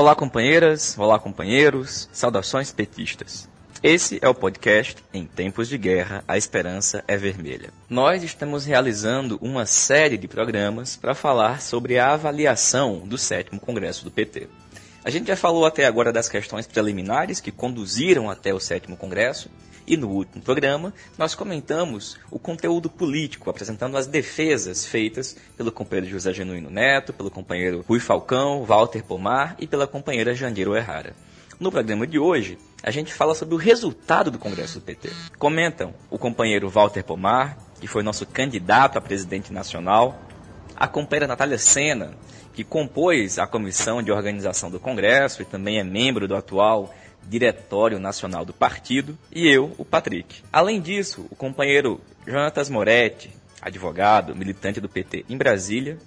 Olá, companheiras, olá, companheiros, saudações petistas. Esse é o podcast Em Tempos de Guerra, a Esperança é Vermelha. Nós estamos realizando uma série de programas para falar sobre a avaliação do sétimo Congresso do PT. A gente já falou até agora das questões preliminares que conduziram até o sétimo Congresso, e no último programa, nós comentamos o conteúdo político, apresentando as defesas feitas pelo companheiro José Genuíno Neto, pelo companheiro Rui Falcão, Walter Pomar e pela companheira Jandiro Errara. No programa de hoje, a gente fala sobre o resultado do Congresso do PT. Comentam o companheiro Walter Pomar, que foi nosso candidato a presidente nacional, a companheira Natália Sena, que compôs a comissão de organização do Congresso e também é membro do atual Diretório Nacional do Partido, e eu, o Patrick. Além disso, o companheiro Jonatas Moretti, advogado, militante do PT em Brasília,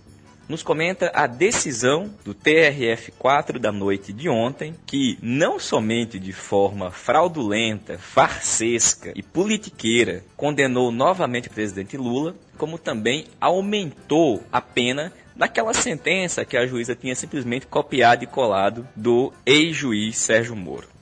nos comenta a decisão do TRF4 da noite de ontem, que não somente de forma fraudulenta, farsesca e politiqueira condenou novamente o presidente Lula, como também aumentou a pena daquela sentença que a juíza tinha simplesmente copiado e colado do ex-juiz Sérgio Moro.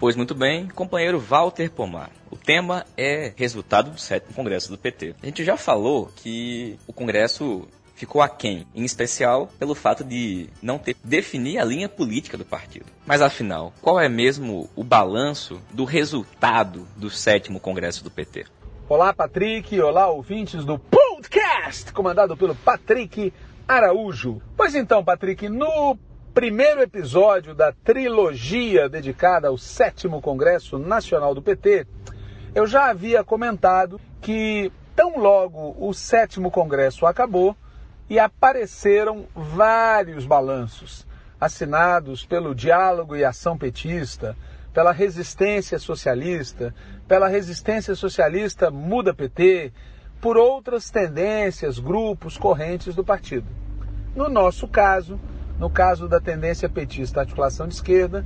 Pois muito bem, companheiro Walter Pomar. O tema é resultado do sétimo congresso do PT. A gente já falou que o congresso ficou aquém, em especial pelo fato de não ter definir a linha política do partido. Mas afinal, qual é mesmo o balanço do resultado do sétimo congresso do PT? Olá, Patrick. Olá, ouvintes do podcast, comandado pelo Patrick Araújo. Pois então, Patrick, no primeiro episódio da trilogia dedicada ao sétimo Congresso Nacional do PT, eu já havia comentado que tão logo o sétimo Congresso acabou e apareceram vários balanços assinados pelo Diálogo e Ação Petista, pela Resistência Socialista, pela Resistência Socialista Muda PT, por outras tendências, grupos, correntes do partido. No nosso caso, no caso da tendência petista articulação de esquerda,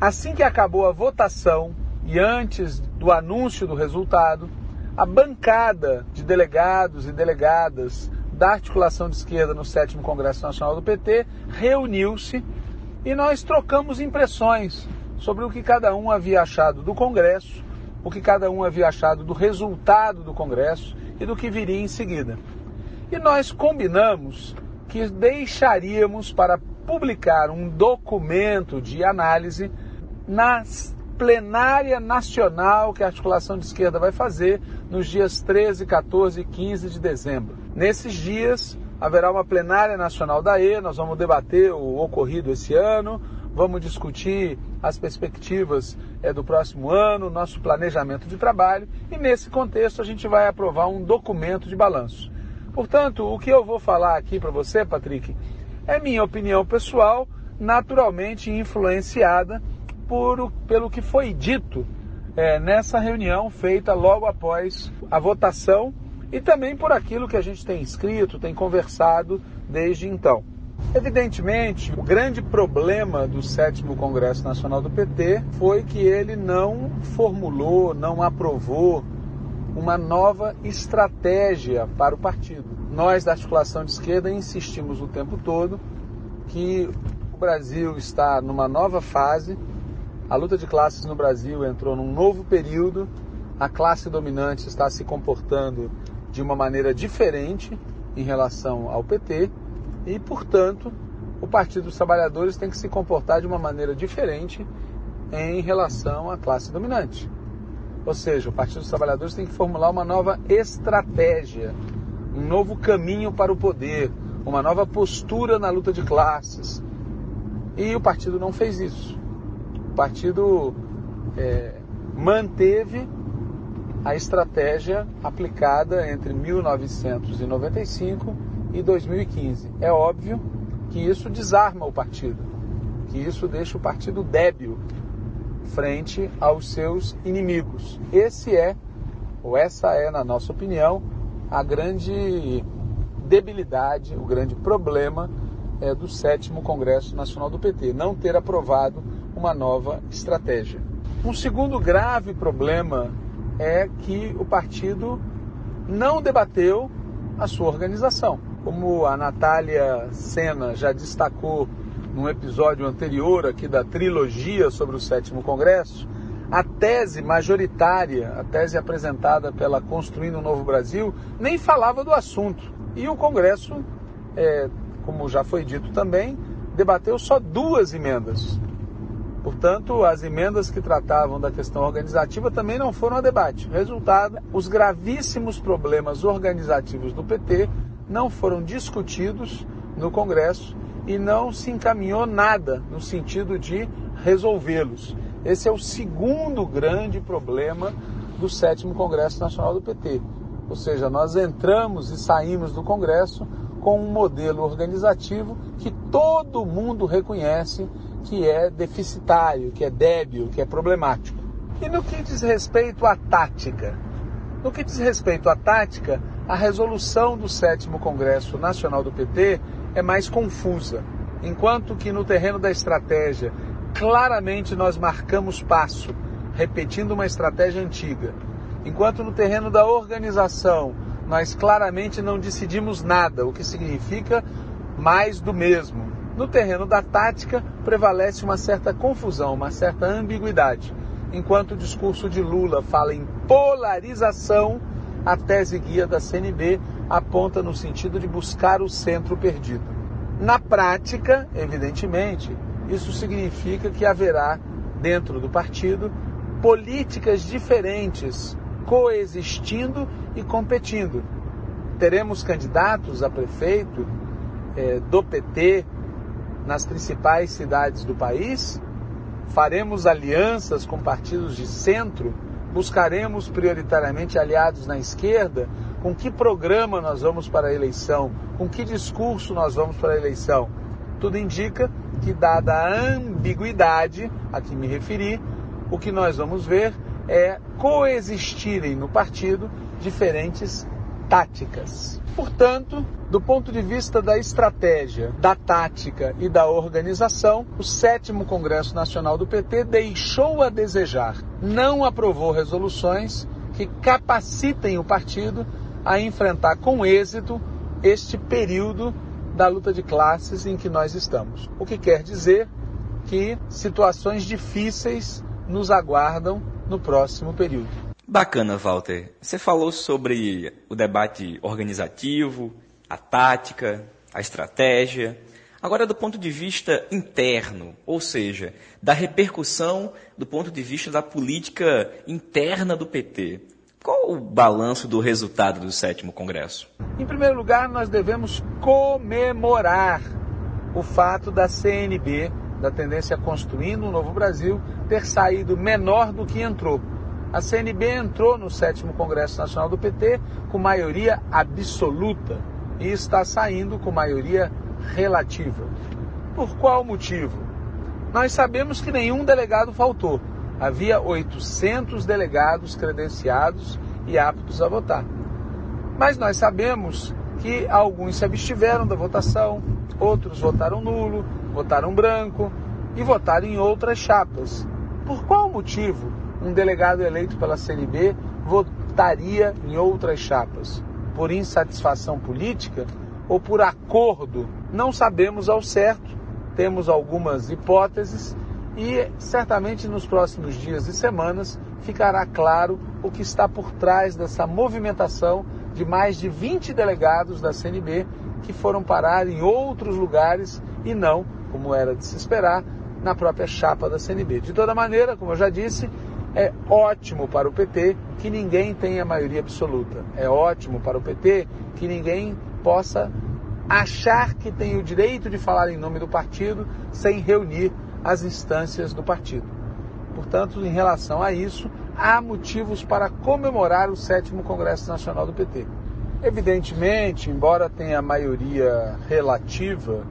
assim que acabou a votação e antes do anúncio do resultado, a bancada de delegados e delegadas da articulação de esquerda no 7 Congresso Nacional do PT reuniu-se e nós trocamos impressões sobre o que cada um havia achado do Congresso, o que cada um havia achado do resultado do Congresso e do que viria em seguida. E nós combinamos que deixaríamos para publicar um documento de análise na plenária nacional que a articulação de esquerda vai fazer nos dias 13, 14 e 15 de dezembro. Nesses dias haverá uma plenária nacional da E, nós vamos debater o ocorrido esse ano, vamos discutir as perspectivas é, do próximo ano, nosso planejamento de trabalho e nesse contexto a gente vai aprovar um documento de balanço. Portanto, o que eu vou falar aqui para você, Patrick, é minha opinião pessoal, naturalmente influenciada por, pelo que foi dito é, nessa reunião feita logo após a votação e também por aquilo que a gente tem escrito, tem conversado desde então. Evidentemente, o grande problema do sétimo Congresso Nacional do PT foi que ele não formulou, não aprovou uma nova estratégia para o partido. Nós, da articulação de esquerda, insistimos o tempo todo que o Brasil está numa nova fase, a luta de classes no Brasil entrou num novo período, a classe dominante está se comportando de uma maneira diferente em relação ao PT e, portanto, o Partido dos Trabalhadores tem que se comportar de uma maneira diferente em relação à classe dominante. Ou seja, o Partido dos Trabalhadores tem que formular uma nova estratégia, um novo caminho para o poder, uma nova postura na luta de classes. E o partido não fez isso. O partido é, manteve a estratégia aplicada entre 1995 e 2015. É óbvio que isso desarma o partido, que isso deixa o partido débil frente aos seus inimigos. Esse é, ou essa é, na nossa opinião, a grande debilidade, o grande problema é, do sétimo Congresso Nacional do PT, não ter aprovado uma nova estratégia. Um segundo grave problema é que o partido não debateu a sua organização. Como a Natália Sena já destacou num episódio anterior aqui da trilogia sobre o sétimo congresso, a tese majoritária, a tese apresentada pela Construindo um Novo Brasil, nem falava do assunto. E o Congresso, é, como já foi dito também, debateu só duas emendas. Portanto, as emendas que tratavam da questão organizativa também não foram a debate. Resultado, os gravíssimos problemas organizativos do PT não foram discutidos no Congresso e não se encaminhou nada no sentido de resolvê-los. Esse é o segundo grande problema do sétimo Congresso Nacional do PT. Ou seja, nós entramos e saímos do Congresso com um modelo organizativo que todo mundo reconhece que é deficitário, que é débil, que é problemático. E no que diz respeito à tática? No que diz respeito à tática, a resolução do sétimo Congresso Nacional do PT é mais confusa. Enquanto que no terreno da estratégia, claramente nós marcamos passo, repetindo uma estratégia antiga. Enquanto no terreno da organização, nós claramente não decidimos nada, o que significa mais do mesmo. No terreno da tática, prevalece uma certa confusão, uma certa ambiguidade. Enquanto o discurso de Lula fala em polarização, a tese guia da CNB aponta no sentido de buscar o centro perdido. Na prática, evidentemente, isso significa que haverá, dentro do partido, políticas diferentes coexistindo e competindo. Teremos candidatos a prefeito eh, do PT nas principais cidades do país, faremos alianças com partidos de centro, buscaremos prioritariamente aliados na esquerda. Com que programa nós vamos para a eleição? Com que discurso nós vamos para a eleição? Tudo indica que, dada a ambiguidade a que me referi, o que nós vamos ver é coexistirem no partido diferentes táticas. Portanto, do ponto de vista da estratégia, da tática e da organização, o sétimo Congresso Nacional do PT deixou a desejar. Não aprovou resoluções que capacitem o partido a enfrentar com êxito este período da luta de classes em que nós estamos. O que quer dizer que situações difíceis nos aguardam no próximo período. Bacana, Walter. Você falou sobre o debate organizativo, a tática, a estratégia. Agora, do ponto de vista interno, ou seja, da repercussão do ponto de vista da política interna do PT. Qual o balanço do resultado do sétimo Congresso? Em primeiro lugar, nós devemos comemorar o fato da CNB, da Tendência Construindo um Novo Brasil, ter saído menor do que entrou a CNB entrou no sétimo Congresso Nacional do PT com maioria absoluta e está saindo com maioria relativa. Por qual motivo? Nós sabemos que nenhum delegado faltou. Havia 800 delegados credenciados e aptos a votar. Mas nós sabemos que alguns se abstiveram da votação, outros votaram nulo, votaram branco e votaram em outras chapas. Por qual motivo um delegado eleito pela CNB votaria em outras chapas? Por insatisfação política ou por acordo? Não sabemos ao certo, temos algumas hipóteses e certamente nos próximos dias e semanas ficará claro o que está por trás dessa movimentação de mais de 20 delegados da CNB que foram parar em outros lugares e não, como era de se esperar, na própria chapa da CNB. De toda maneira, como eu já disse, é ótimo para o PT que ninguém tenha maioria absoluta. É ótimo para o PT que ninguém possa achar que tem o direito de falar em nome do partido sem reunir as instâncias do partido. Portanto, em relação a isso, há motivos para comemorar o sétimo Congresso Nacional do PT. Evidentemente, embora tenha maioria relativa,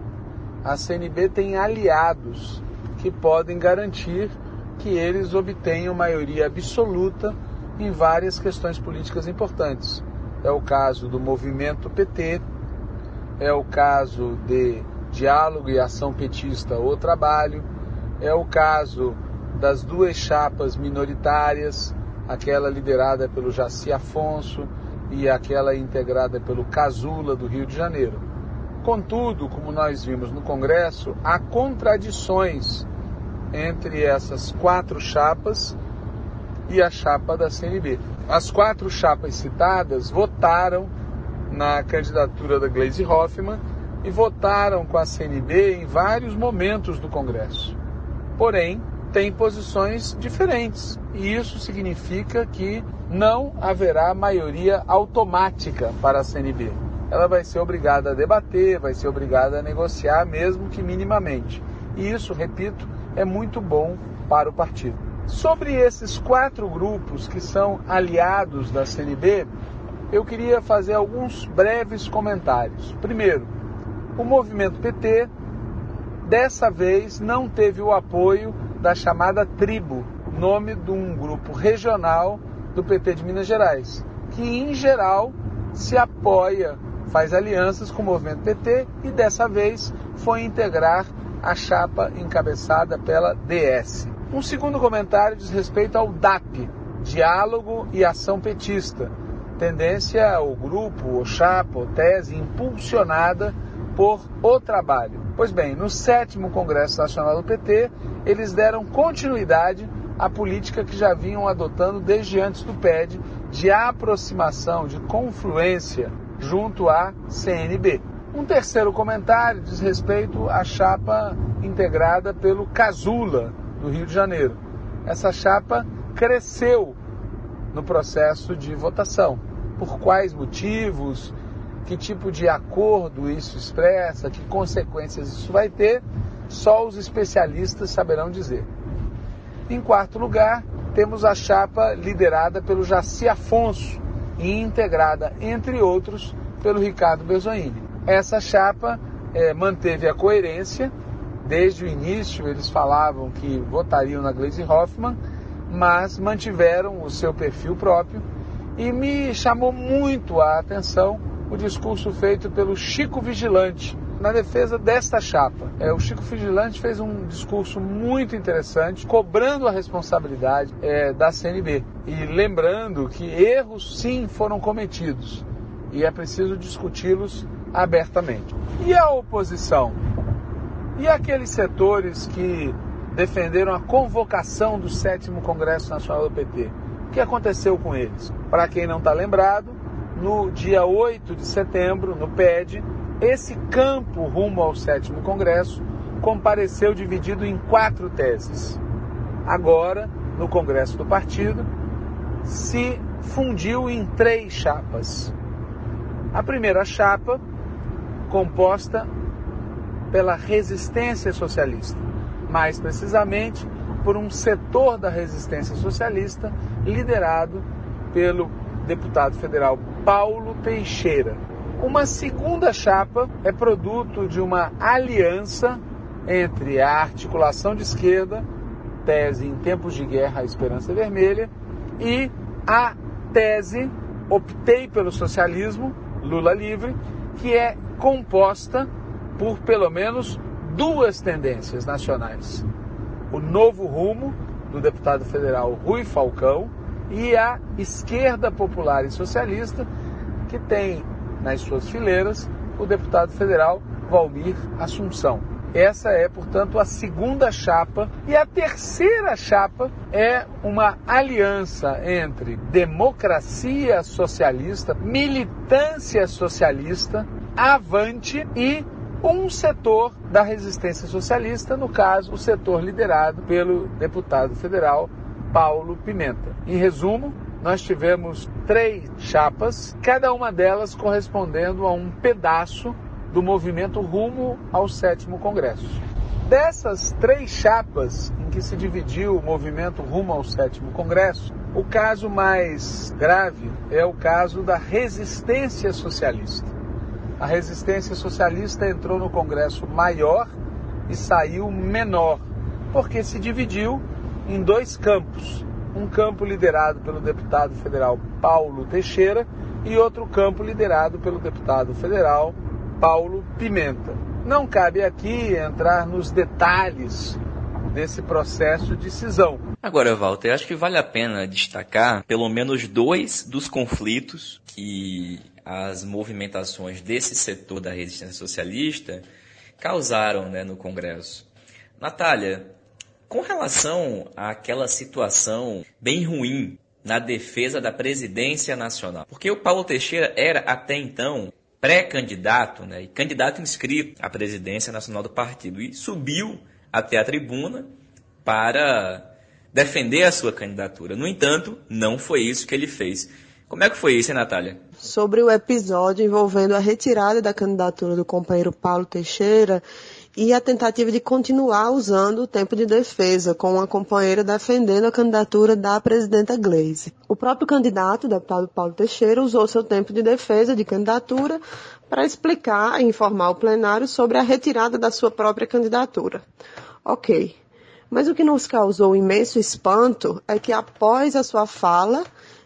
a CNB tem aliados que podem garantir que eles obtenham maioria absoluta em várias questões políticas importantes. É o caso do movimento PT, é o caso de diálogo e ação petista ou trabalho, é o caso das duas chapas minoritárias, aquela liderada pelo Jaci Afonso e aquela integrada pelo Casula do Rio de Janeiro. Contudo, como nós vimos no Congresso, há contradições entre essas quatro chapas e a chapa da CNB. As quatro chapas citadas votaram na candidatura da Gleisi Hoffmann e votaram com a CNB em vários momentos do Congresso. Porém, têm posições diferentes e isso significa que não haverá maioria automática para a CNB. Ela vai ser obrigada a debater, vai ser obrigada a negociar, mesmo que minimamente. E isso, repito, é muito bom para o partido. Sobre esses quatro grupos que são aliados da CNB, eu queria fazer alguns breves comentários. Primeiro, o movimento PT dessa vez não teve o apoio da chamada Tribo, nome de um grupo regional do PT de Minas Gerais, que em geral se apoia, faz alianças com o movimento PT e dessa vez foi integrar a chapa encabeçada pela DS. Um segundo comentário diz respeito ao DAP, Diálogo e Ação Petista, tendência ou grupo, ou chapa, ou tese impulsionada por o trabalho. Pois bem, no sétimo Congresso Nacional do PT, eles deram continuidade à política que já vinham adotando desde antes do PED de aproximação, de confluência junto à CNB. Um terceiro comentário diz respeito à chapa integrada pelo Casula, do Rio de Janeiro. Essa chapa cresceu no processo de votação por quais motivos, que tipo de acordo isso expressa, que consequências isso vai ter, só os especialistas saberão dizer. Em quarto lugar, temos a chapa liderada pelo Jaci Afonso e integrada, entre outros, pelo Ricardo Berzoini. Essa chapa é, manteve a coerência, desde o início eles falavam que votariam na Gleisi Hoffmann, mas mantiveram o seu perfil próprio e me chamou muito a atenção o discurso feito pelo Chico Vigilante na defesa desta chapa. É, o Chico Vigilante fez um discurso muito interessante, cobrando a responsabilidade é, da CNB e lembrando que erros sim foram cometidos e é preciso discuti-los abertamente. E a oposição? E aqueles setores que defenderam a convocação do sétimo Congresso Nacional do PT? O que aconteceu com eles? Para quem não está lembrado, no dia 8 de setembro, no PED, esse campo rumo ao sétimo congresso compareceu dividido em quatro teses. Agora, no congresso do partido, se fundiu em três chapas. A primeira chapa, composta pela resistência socialista, mais precisamente por um setor da resistência socialista liderado pelo deputado federal Paulo Teixeira. Uma segunda chapa é produto de uma aliança entre a articulação de esquerda, tese em tempos de guerra a esperança vermelha, e a tese optei pelo socialismo, Lula livre, que é composta por pelo menos duas tendências nacionais o novo rumo do deputado federal Rui Falcão e a esquerda popular e socialista, que tem nas suas fileiras o deputado federal Valmir Assunção. Essa é, portanto, a segunda chapa. E a terceira chapa é uma aliança entre democracia socialista, militância socialista, avante e um setor da resistência socialista, no caso, o setor liderado pelo deputado federal Paulo Pimenta. Em resumo, nós tivemos três chapas, cada uma delas correspondendo a um pedaço do movimento rumo ao sétimo Congresso. Dessas três chapas em que se dividiu o movimento rumo ao sétimo Congresso, o caso mais grave é o caso da resistência socialista a resistência socialista entrou no Congresso maior e saiu menor, porque se dividiu em dois campos. Um campo liderado pelo deputado federal Paulo Teixeira e outro campo liderado pelo deputado federal Paulo Pimenta. Não cabe aqui entrar nos detalhes desse processo de cisão. Agora, Walter, acho que vale a pena destacar pelo menos dois dos conflitos que as movimentações desse setor da resistência socialista causaram né, no Congresso. Natália, com relação àquela situação bem ruim na defesa da presidência nacional, porque o Paulo Teixeira era até então pré-candidato né, e candidato inscrito à presidência nacional do partido e subiu até a tribuna para defender a sua candidatura. No entanto, não foi isso que ele fez. Como é que foi isso, hein, Natália? Sobre o episódio envolvendo a retirada da candidatura do companheiro Paulo Teixeira e a tentativa de continuar usando o tempo de defesa, com uma companheira defendendo a candidatura da presidenta Gleisi. O próprio candidato, o deputado Paulo Teixeira, usou seu tempo de defesa de candidatura para explicar e informar o plenário sobre a retirada da sua própria candidatura. Ok. Mas o que nos causou imenso espanto é que após a sua fala,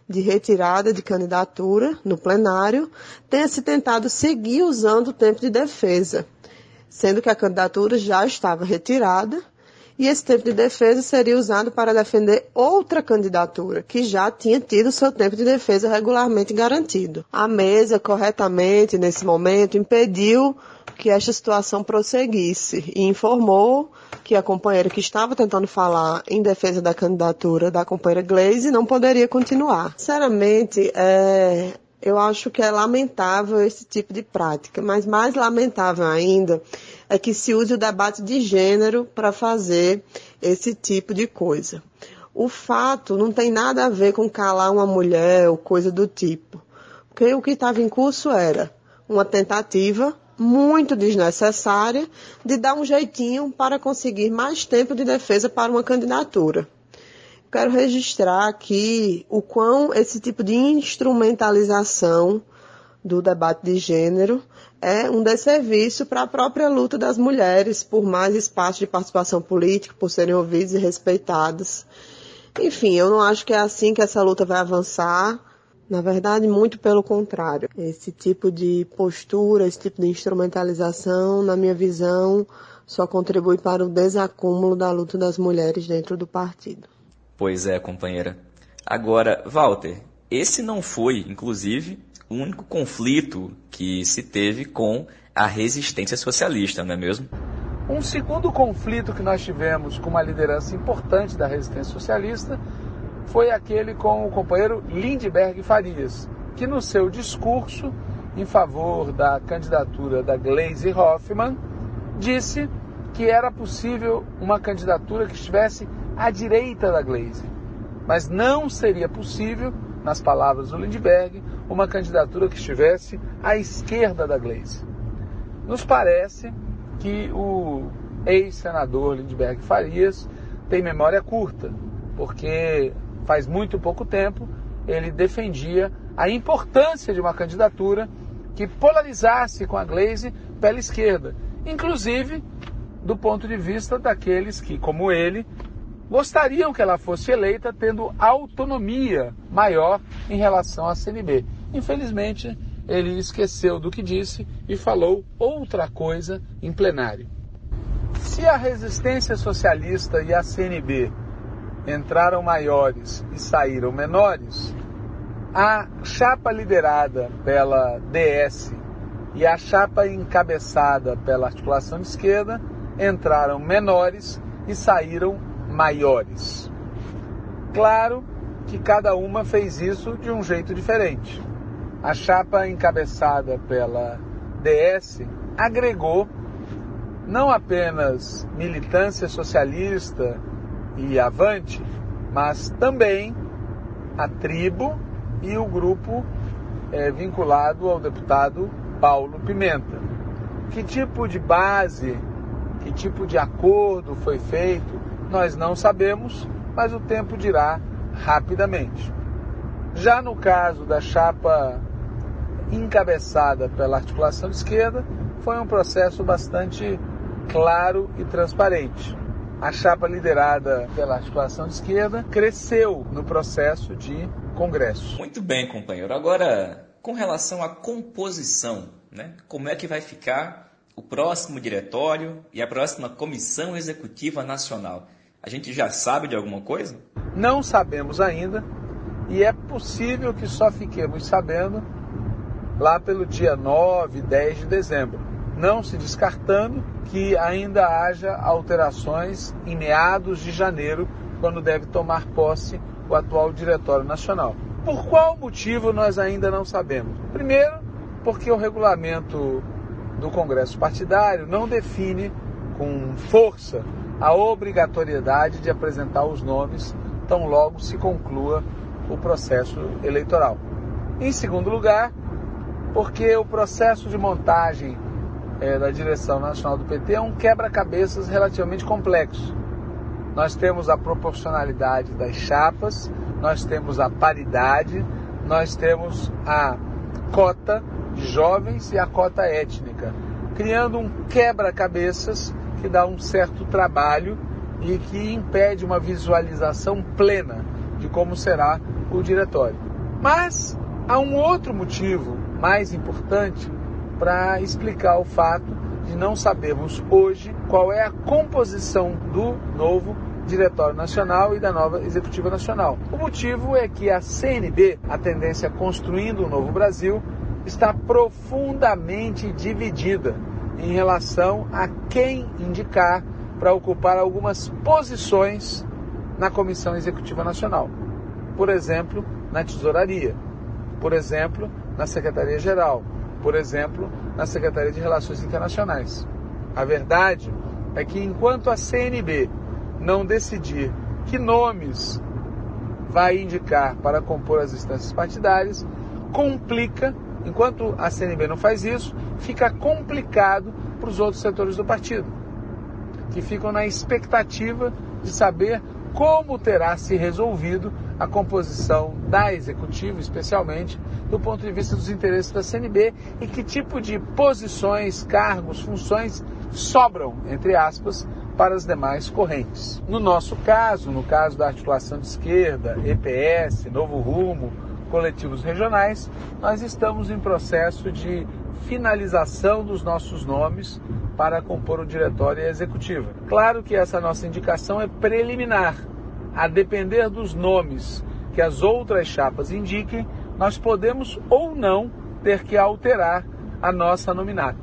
de retirada de candidatura no plenário tenha se tentado seguir usando o tempo de defesa, sendo que a candidatura já estava retirada e esse tempo de defesa seria usado para defender outra candidatura, que já tinha tido seu tempo de defesa regularmente garantido. A mesa, corretamente, nesse momento, impediu que esta situação prosseguisse e informou que a companheira que estava tentando falar em defesa da candidatura da companheira Glaze não poderia continuar. Sinceramente, é, eu acho que é lamentável esse tipo de prática, mas mais lamentável ainda é que se use o debate de gênero para fazer esse tipo de coisa. O fato não tem nada a ver com calar uma mulher ou coisa do tipo, porque o que estava em curso era uma tentativa muito desnecessária de dar um jeitinho para conseguir mais tempo de defesa para uma candidatura. Quero registrar aqui o quão esse tipo de instrumentalização do debate de gênero é um desserviço para a própria luta das mulheres por mais espaço de participação política, por serem ouvidas e respeitadas. Enfim, eu não acho que é assim que essa luta vai avançar. Na verdade, muito pelo contrário. Esse tipo de postura, esse tipo de instrumentalização, na minha visão, só contribui para o desacúmulo da luta das mulheres dentro do partido. Pois é, companheira. Agora, Walter, esse não foi, inclusive, o único conflito que se teve com a resistência socialista, não é mesmo? Um segundo conflito que nós tivemos com uma liderança importante da resistência socialista foi aquele com o companheiro Lindbergh Farias, que no seu discurso em favor da candidatura da Glaze Hoffman disse que era possível uma candidatura que estivesse à direita da Glaze, mas não seria possível, nas palavras do Lindbergh, uma candidatura que estivesse à esquerda da Glaze. Nos parece que o ex-senador Lindbergh Farias tem memória curta, porque faz muito pouco tempo, ele defendia a importância de uma candidatura que polarizasse com a Glaze pela esquerda, inclusive do ponto de vista daqueles que, como ele, gostariam que ela fosse eleita tendo autonomia maior em relação à CNB. Infelizmente, ele esqueceu do que disse e falou outra coisa em plenário. Se a resistência socialista e a CNB entraram maiores e saíram menores, a chapa liderada pela DS e a chapa encabeçada pela articulação de esquerda entraram menores e saíram maiores. Claro que cada uma fez isso de um jeito diferente. A chapa encabeçada pela DS agregou não apenas militância socialista e Avante, mas também a tribo e o grupo é, vinculado ao deputado Paulo Pimenta. Que tipo de base, que tipo de acordo foi feito, nós não sabemos, mas o tempo dirá rapidamente. Já no caso da chapa encabeçada pela articulação esquerda, foi um processo bastante claro e transparente a chapa liderada pela articulação esquerda cresceu no processo de Congresso. Muito bem, companheiro. Agora, com relação à composição, né? como é que vai ficar o próximo diretório e a próxima comissão executiva nacional? A gente já sabe de alguma coisa? Não sabemos ainda e é possível que só fiquemos sabendo lá pelo dia 9, 10 de dezembro. Não se descartando que ainda haja alterações em meados de janeiro, quando deve tomar posse o atual Diretório Nacional. Por qual motivo nós ainda não sabemos? Primeiro, porque o regulamento do Congresso Partidário não define com força a obrigatoriedade de apresentar os nomes tão logo se conclua o processo eleitoral. Em segundo lugar, porque o processo de montagem é, da direção nacional do PT é um quebra-cabeças relativamente complexo. Nós temos a proporcionalidade das chapas, nós temos a paridade, nós temos a cota jovens e a cota étnica, criando um quebra-cabeças que dá um certo trabalho e que impede uma visualização plena de como será o diretório. Mas há um outro motivo mais importante para explicar o fato de não sabermos hoje qual é a composição do novo Diretório Nacional e da nova Executiva Nacional. O motivo é que a CNB, a tendência Construindo o Novo Brasil, está profundamente dividida em relação a quem indicar para ocupar algumas posições na Comissão Executiva Nacional. Por exemplo, na Tesouraria, por exemplo, na Secretaria-Geral, por exemplo, na Secretaria de Relações Internacionais. A verdade é que enquanto a CNB não decidir que nomes vai indicar para compor as instâncias partidárias, complica, enquanto a CNB não faz isso, fica complicado para os outros setores do partido, que ficam na expectativa de saber como terá se resolvido a composição da executiva, especialmente do ponto de vista dos interesses da CNB e que tipo de posições, cargos, funções sobram, entre aspas, para as demais correntes. No nosso caso, no caso da articulação de esquerda, EPS, Novo Rumo, coletivos regionais, nós estamos em processo de finalização dos nossos nomes para compor o diretório e a executiva. Claro que essa nossa indicação é preliminar. A depender dos nomes que as outras chapas indiquem, nós podemos ou não ter que alterar a nossa nominata.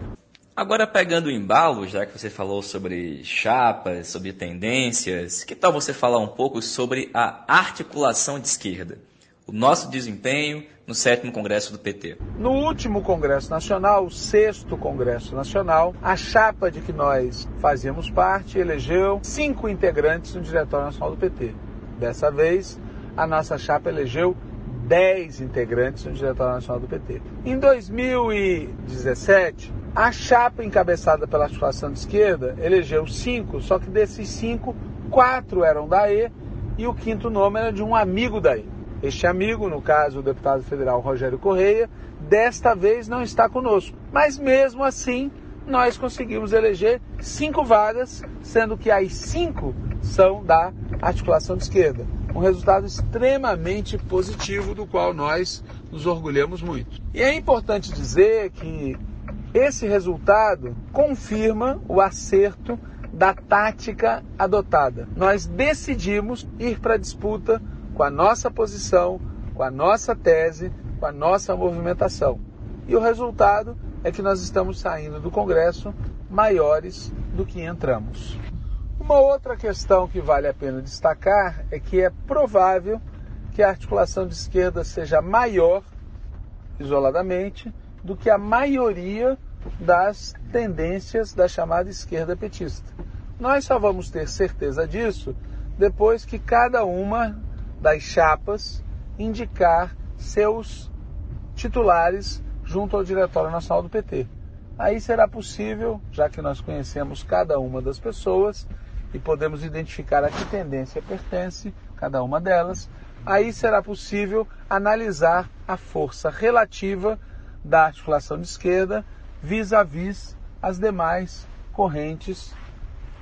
Agora, pegando o embalo, já que você falou sobre chapas, sobre tendências, que tal você falar um pouco sobre a articulação de esquerda? O nosso desempenho no sétimo congresso do PT. No último congresso nacional, o sexto congresso nacional, a chapa de que nós fazíamos parte elegeu cinco integrantes no Diretório Nacional do PT. Dessa vez, a nossa chapa elegeu 10 integrantes no Diretório Nacional do PT. Em 2017, a chapa encabeçada pela articulação de esquerda elegeu cinco, só que desses cinco, quatro eram da E e o quinto nome era de um amigo da E. Este amigo, no caso o deputado federal Rogério Correia, desta vez não está conosco. Mas mesmo assim, nós conseguimos eleger cinco vagas, sendo que as cinco são da articulação de esquerda. Um resultado extremamente positivo, do qual nós nos orgulhamos muito. E é importante dizer que esse resultado confirma o acerto da tática adotada. Nós decidimos ir para a disputa com a nossa posição, com a nossa tese, com a nossa movimentação. E o resultado é que nós estamos saindo do Congresso maiores do que entramos. Uma outra questão que vale a pena destacar é que é provável que a articulação de esquerda seja maior, isoladamente, do que a maioria das tendências da chamada esquerda petista. Nós só vamos ter certeza disso depois que cada uma das chapas indicar seus titulares junto ao Diretório Nacional do PT. Aí será possível, já que nós conhecemos cada uma das pessoas e podemos identificar a que tendência pertence cada uma delas, aí será possível analisar a força relativa da articulação de esquerda vis-à-vis as demais correntes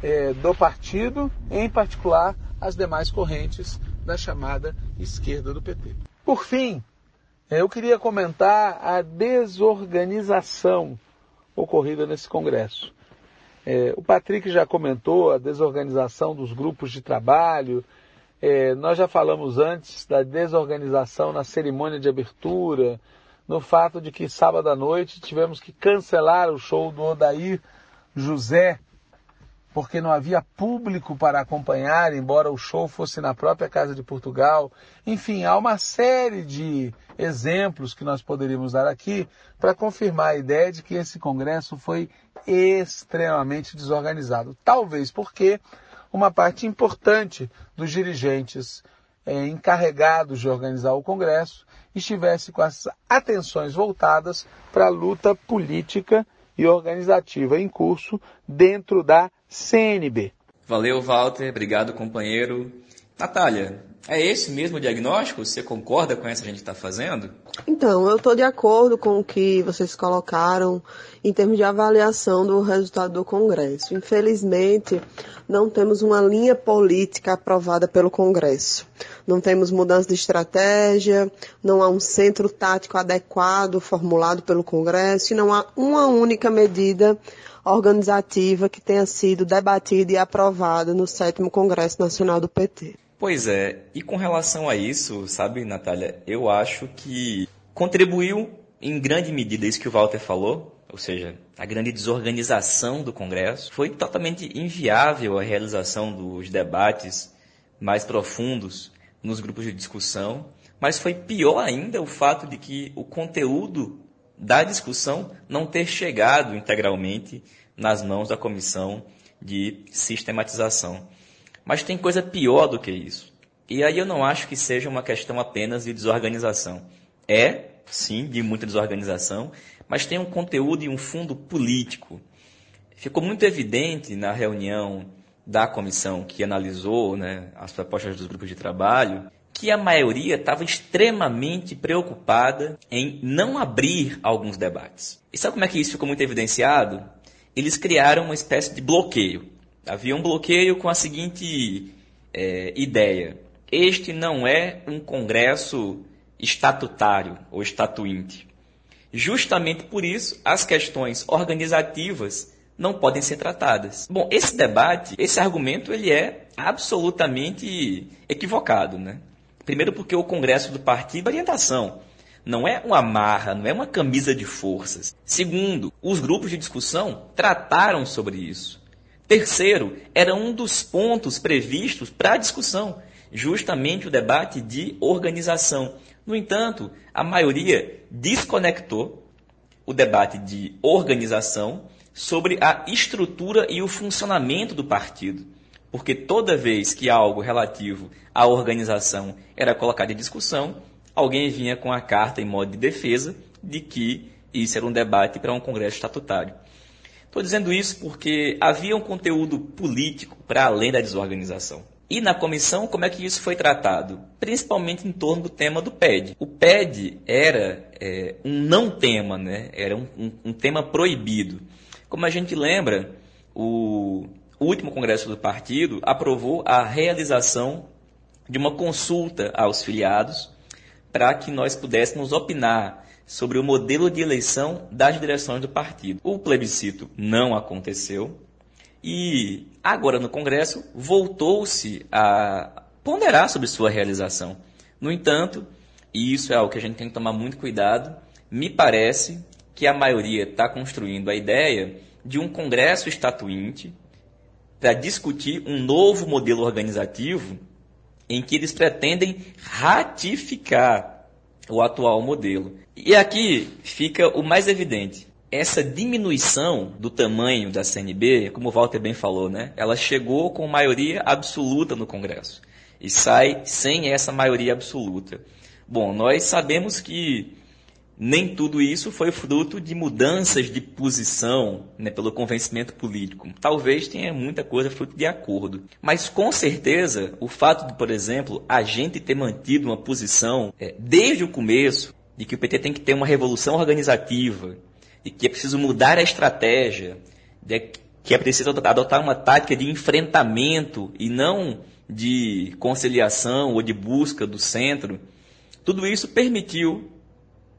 eh, do partido, em particular as demais correntes da chamada esquerda do PT. Por fim, eu queria comentar a desorganização ocorrida nesse Congresso. É, o Patrick já comentou a desorganização dos grupos de trabalho. É, nós já falamos antes da desorganização na cerimônia de abertura, no fato de que sábado à noite tivemos que cancelar o show do Odair José, porque não havia público para acompanhar, embora o show fosse na própria Casa de Portugal. Enfim, há uma série de exemplos que nós poderíamos dar aqui para confirmar a ideia de que esse congresso foi extremamente desorganizado. Talvez porque uma parte importante dos dirigentes é, encarregados de organizar o congresso estivesse com as atenções voltadas para a luta política e organizativa em curso dentro da CNB. Valeu, Walter. Obrigado, companheiro. Natália, é esse mesmo o diagnóstico? Você concorda com essa que a gente está fazendo? Então, eu estou de acordo com o que vocês colocaram em termos de avaliação do resultado do Congresso. Infelizmente, não temos uma linha política aprovada pelo Congresso. Não temos mudança de estratégia, não há um centro tático adequado formulado pelo Congresso e não há uma única medida organizativa que tenha sido debatida e aprovada no sétimo Congresso Nacional do PT. Pois é, e com relação a isso, sabe, Natália, eu acho que contribuiu em grande medida isso que o Walter falou, ou seja, a grande desorganização do Congresso. Foi totalmente inviável a realização dos debates mais profundos nos grupos de discussão, mas foi pior ainda o fato de que o conteúdo da discussão não ter chegado integralmente nas mãos da comissão de sistematização. Mas tem coisa pior do que isso. E aí eu não acho que seja uma questão apenas de desorganização. É, sim, de muita desorganização, mas tem um conteúdo e um fundo político. Ficou muito evidente na reunião da comissão que analisou né, as propostas dos grupos de trabalho que a maioria estava extremamente preocupada em não abrir alguns debates. E sabe como é que isso ficou muito evidenciado? Eles criaram uma espécie de bloqueio. Havia um bloqueio com a seguinte é, ideia: este não é um congresso estatutário ou estatuinte. Justamente por isso, as questões organizativas não podem ser tratadas. Bom, esse debate, esse argumento, ele é absolutamente equivocado, né? Primeiro porque o Congresso do Partido é orientação, não é uma amarra, não é uma camisa de forças. Segundo, os grupos de discussão trataram sobre isso. Terceiro, era um dos pontos previstos para a discussão, justamente o debate de organização. No entanto, a maioria desconectou o debate de organização sobre a estrutura e o funcionamento do partido. Porque toda vez que algo relativo à organização era colocado em discussão, alguém vinha com a carta em modo de defesa de que isso era um debate para um congresso estatutário. Estou dizendo isso porque havia um conteúdo político para além da desorganização. E na comissão, como é que isso foi tratado? Principalmente em torno do tema do PED. O PED era é, um não tema, né? era um, um, um, tema proibido. Como a gente lembra, o, último congresso do partido aprovou a realização de uma consulta aos filiados para que nós pudéssemos opinar sobre o modelo de eleição das direções do partido. O plebiscito não aconteceu e agora no Congresso voltou-se a ponderar sobre sua realização. No entanto, e isso é algo que a gente tem que tomar muito cuidado, me parece que a maioria está construindo a ideia de um Congresso estatuinte para discutir um novo modelo organizativo em que eles pretendem ratificar o atual modelo. E aqui fica o mais evidente. Essa diminuição do tamanho da CNB, como o Walter bem falou, né? ela chegou com maioria absoluta no Congresso e sai sem essa maioria absoluta. Bom, nós sabemos que nem tudo isso foi fruto de mudanças de posição né, pelo convencimento político. Talvez tenha muita coisa fruto de acordo. Mas com certeza, o fato de, por exemplo, a gente ter mantido uma posição é, desde o começo de que o PT tem que ter uma revolução organizativa, de que é preciso mudar a estratégia, de que é preciso adotar uma tática de enfrentamento e não de conciliação ou de busca do centro. Tudo isso permitiu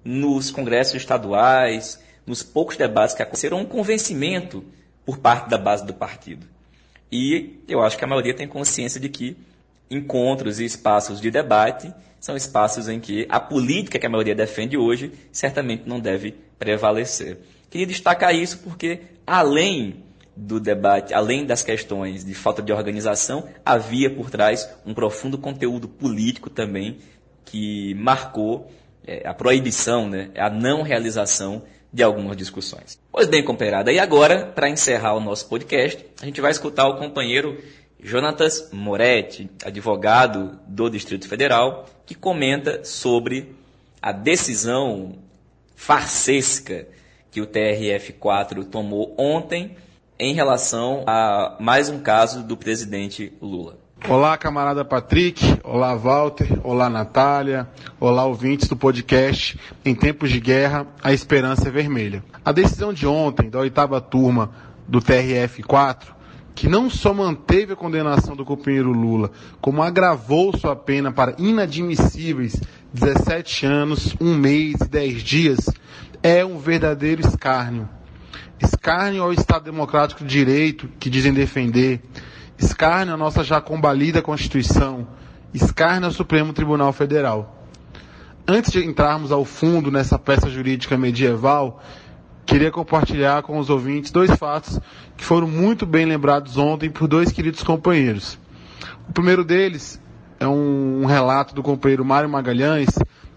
nos congressos estaduais, nos poucos debates que aconteceram, um convencimento por parte da base do partido. E eu acho que a maioria tem consciência de que encontros e espaços de debate são espaços em que a política que a maioria defende hoje certamente não deve prevalecer. Queria destacar isso porque, além do debate, além das questões de falta de organização, havia por trás um profundo conteúdo político também que marcou é, a proibição, né, a não realização de algumas discussões. Pois bem, companheirada, e agora, para encerrar o nosso podcast, a gente vai escutar o companheiro Jonatas Moretti, advogado do Distrito Federal, que comenta sobre a decisão farsesca que o TRF4 tomou ontem em relação a mais um caso do presidente Lula. Olá, camarada Patrick. Olá, Walter. Olá, Natália. Olá, ouvintes do podcast Em Tempos de Guerra, a Esperança é Vermelha. A decisão de ontem, da oitava turma do TRF-4, que não só manteve a condenação do companheiro Lula, como agravou sua pena para inadmissíveis 17 anos, um mês e 10 dias, é um verdadeiro escárnio. Escárnio ao Estado Democrático de Direito, que dizem defender, escárnio à nossa já combalida Constituição, escárnio ao Supremo Tribunal Federal. Antes de entrarmos ao fundo nessa peça jurídica medieval, queria compartilhar com os ouvintes dois fatos que foram muito bem lembrados ontem por dois queridos companheiros. O primeiro deles é um relato do companheiro Mário Magalhães,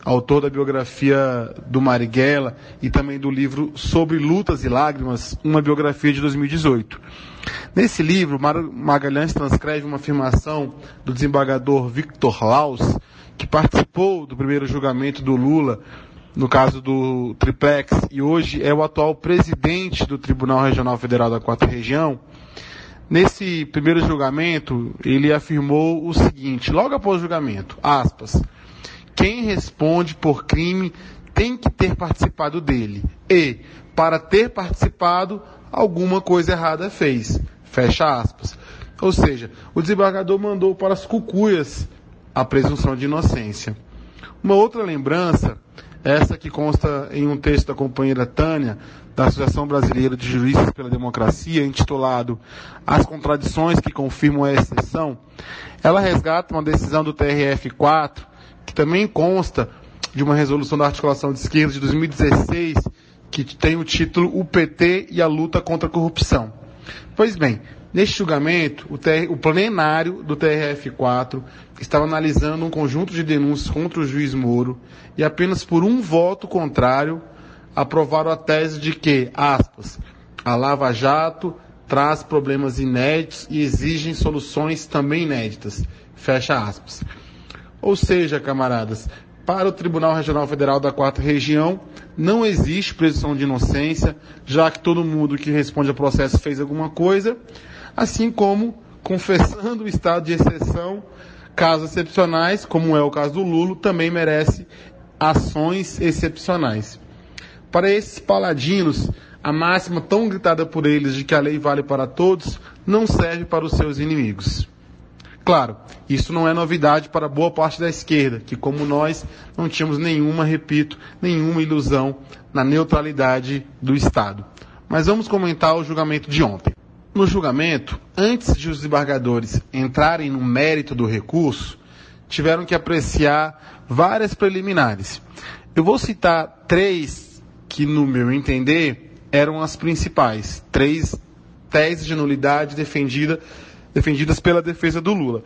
autor da biografia do Marighella e também do livro Sobre Lutas e Lágrimas, uma biografia de 2018. Nesse livro, Magalhães transcreve uma afirmação do desembargador Victor Laus, que participou do primeiro julgamento do Lula, no caso do Triplex, e hoje é o atual presidente do Tribunal Regional Federal da Quarta Região. Nesse primeiro julgamento, ele afirmou o seguinte, logo após o julgamento, aspas, quem responde por crime tem que ter participado dele. E, para ter participado, alguma coisa errada fez. Fecha aspas. Ou seja, o desembargador mandou para as cucuias a presunção de inocência. Uma outra lembrança, essa que consta em um texto da companheira Tânia, da Associação Brasileira de Juristas pela Democracia, intitulado As Contradições que Confirmam a Exceção, ela resgata uma decisão do TRF4, que também consta de uma resolução da articulação de esquerda de 2016, que tem o título O PT e a luta contra a corrupção. Pois bem, neste julgamento, o, TR, o plenário do TRF4 estava analisando um conjunto de denúncias contra o juiz Moro e apenas por um voto contrário aprovaram a tese de que, aspas, a Lava Jato traz problemas inéditos e exigem soluções também inéditas. Fecha aspas. Ou seja, camaradas, para o Tribunal Regional Federal da Quarta Região, não existe presunção de inocência, já que todo mundo que responde ao processo fez alguma coisa, assim como confessando o estado de exceção, casos excepcionais, como é o caso do Lulo, também merece ações excepcionais. Para esses paladinos, a máxima tão gritada por eles de que a lei vale para todos não serve para os seus inimigos. Claro, isso não é novidade para boa parte da esquerda, que como nós não tínhamos nenhuma, repito, nenhuma ilusão na neutralidade do Estado. Mas vamos comentar o julgamento de ontem. No julgamento, antes de os desembargadores entrarem no mérito do recurso, tiveram que apreciar várias preliminares. Eu vou citar três que, no meu entender, eram as principais. Três teses de nulidade defendida defendidas pela defesa do Lula.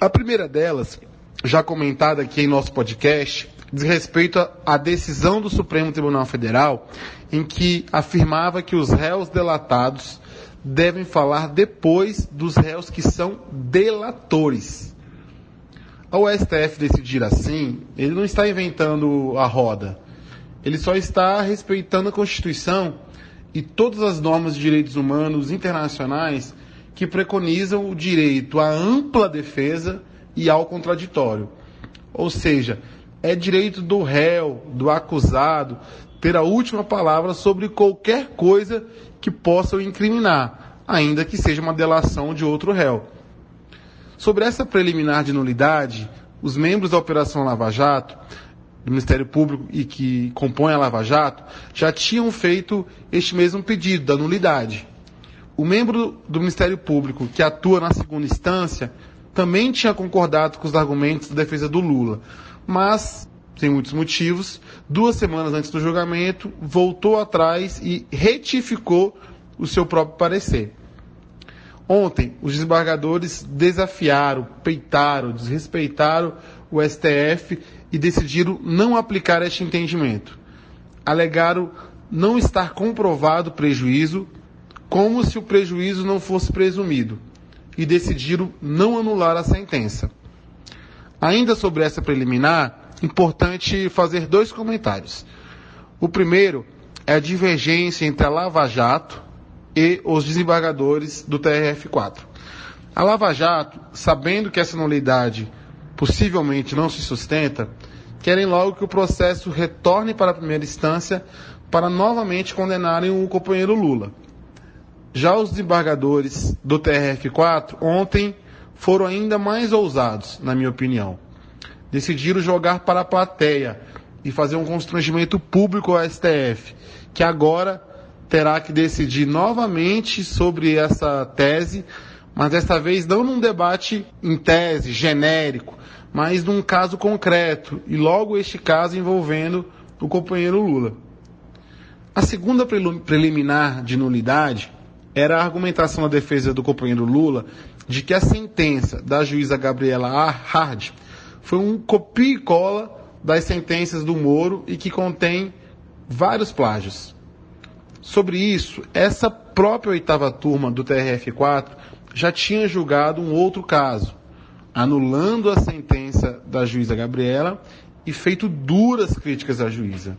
A primeira delas, já comentada aqui em nosso podcast, diz respeito à decisão do Supremo Tribunal Federal, em que afirmava que os réus delatados devem falar depois dos réus que são delatores. Ao STF decidir assim, ele não está inventando a roda. Ele só está respeitando a Constituição e todas as normas de direitos humanos internacionais que preconizam o direito à ampla defesa e ao contraditório. Ou seja, é direito do réu, do acusado, ter a última palavra sobre qualquer coisa que possa o incriminar, ainda que seja uma delação de outro réu. Sobre essa preliminar de nulidade, os membros da Operação Lava Jato do Ministério Público e que compõem a Lava Jato já tinham feito este mesmo pedido da nulidade. O membro do Ministério Público que atua na segunda instância também tinha concordado com os argumentos da defesa do Lula, mas, sem muitos motivos, duas semanas antes do julgamento, voltou atrás e retificou o seu próprio parecer. Ontem, os desembargadores desafiaram, peitaram, desrespeitaram o STF e decidiram não aplicar este entendimento. Alegaram não estar comprovado prejuízo, como se o prejuízo não fosse presumido, e decidiram não anular a sentença. Ainda sobre essa preliminar, importante fazer dois comentários. O primeiro é a divergência entre a Lava Jato e os desembargadores do TRF4. A Lava Jato, sabendo que essa nulidade possivelmente não se sustenta, querem logo que o processo retorne para a primeira instância para novamente condenarem o companheiro Lula. Já os desembargadores do TRF4 ontem foram ainda mais ousados, na minha opinião. Decidiram jogar para a plateia e fazer um constrangimento público ao STF, que agora terá que decidir novamente sobre essa tese, mas desta vez não num debate em tese, genérico, mas num caso concreto, e logo este caso envolvendo o companheiro Lula. A segunda preliminar de nulidade era a argumentação da defesa do companheiro Lula de que a sentença da juíza Gabriela Hard foi um copia e cola das sentenças do Moro e que contém vários plágios. Sobre isso, essa própria oitava turma do TRF4 já tinha julgado um outro caso, anulando a sentença da juíza Gabriela e feito duras críticas à juíza.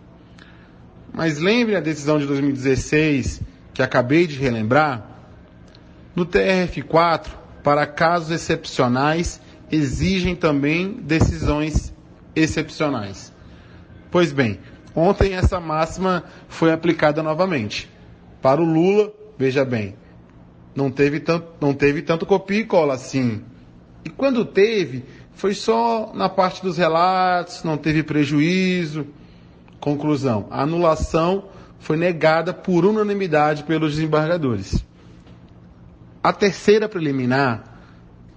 Mas lembre a decisão de 2016, que acabei de relembrar? No TRF4, para casos excepcionais, exigem também decisões excepcionais. Pois bem, ontem essa máxima foi aplicada novamente. Para o Lula, veja bem, não teve tanto, não teve tanto copia e cola assim e quando teve, foi só na parte dos relatos, não teve prejuízo. Conclusão: a anulação foi negada por unanimidade pelos desembargadores. A terceira preliminar,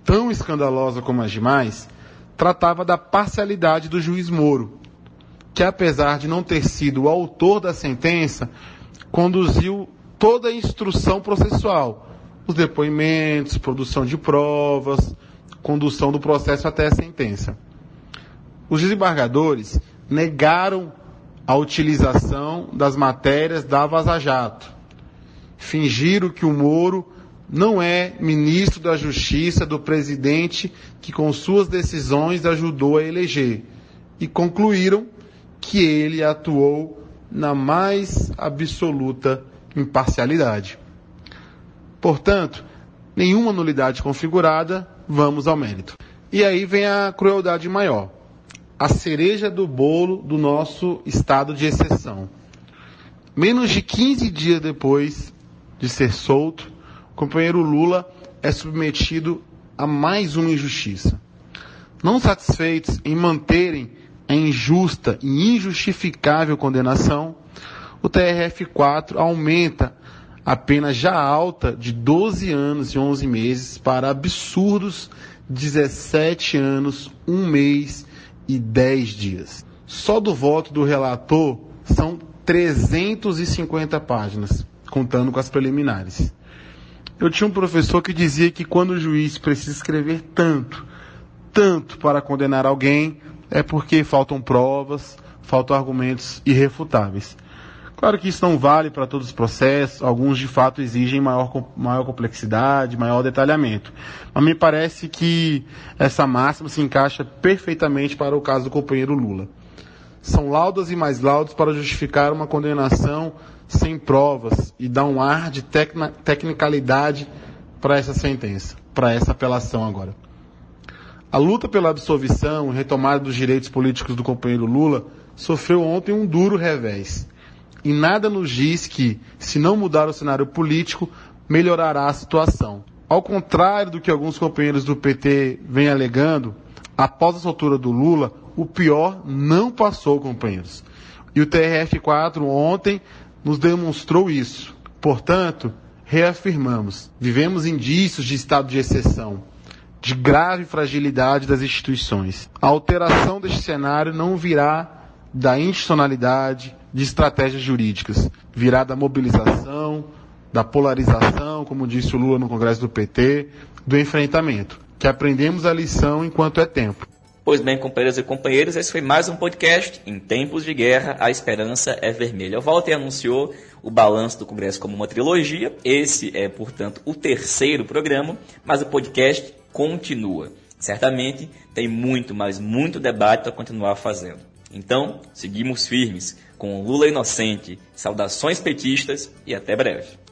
tão escandalosa como as demais, tratava da parcialidade do juiz Moro, que apesar de não ter sido o autor da sentença, conduziu toda a instrução processual, os depoimentos, produção de provas, condução do processo até a sentença. Os desembargadores negaram a utilização das matérias da Vaza Jato. Fingiram que o Moro não é ministro da Justiça do presidente que, com suas decisões, ajudou a eleger. E concluíram que ele atuou na mais absoluta imparcialidade. Portanto, nenhuma nulidade configurada vamos ao mérito. E aí vem a crueldade maior. A cereja do bolo do nosso estado de exceção. Menos de 15 dias depois de ser solto, o companheiro Lula é submetido a mais uma injustiça. Não satisfeitos em manterem a injusta e injustificável condenação, o TRF4 aumenta a pena já alta de 12 anos e 11 meses para absurdos 17 anos, 1 mês e 10 dias. Só do voto do relator são 350 páginas, contando com as preliminares. Eu tinha um professor que dizia que quando o juiz precisa escrever tanto, tanto para condenar alguém, é porque faltam provas, faltam argumentos irrefutáveis. Claro que isso não vale para todos os processos, alguns de fato exigem maior, maior complexidade, maior detalhamento. Mas me parece que essa máxima se encaixa perfeitamente para o caso do companheiro Lula. São laudas e mais laudas para justificar uma condenação sem provas e dar um ar de tecnicalidade para essa sentença, para essa apelação agora. A luta pela absolvição e retomada dos direitos políticos do companheiro Lula sofreu ontem um duro revés e nada nos diz que, se não mudar o cenário político, melhorará a situação. Ao contrário do que alguns companheiros do PT vêm alegando, após a soltura do Lula, o pior não passou, companheiros. E o TRF4 ontem nos demonstrou isso. Portanto, reafirmamos: vivemos indícios de estado de exceção, de grave fragilidade das instituições. A alteração deste cenário não virá da institucionalidade, de estratégias jurídicas, virá da mobilização, da polarização, como disse o Lula no Congresso do PT, do enfrentamento. Que aprendemos a lição enquanto é tempo. Pois bem, companheiras e companheiros, esse foi mais um podcast. Em tempos de guerra, a esperança é vermelha. O Walter anunciou o balanço do Congresso como uma trilogia. Esse é, portanto, o terceiro programa, mas o podcast continua. Certamente tem muito, mas muito debate para continuar fazendo. Então, seguimos firmes com Lula inocente. Saudações petistas e até breve.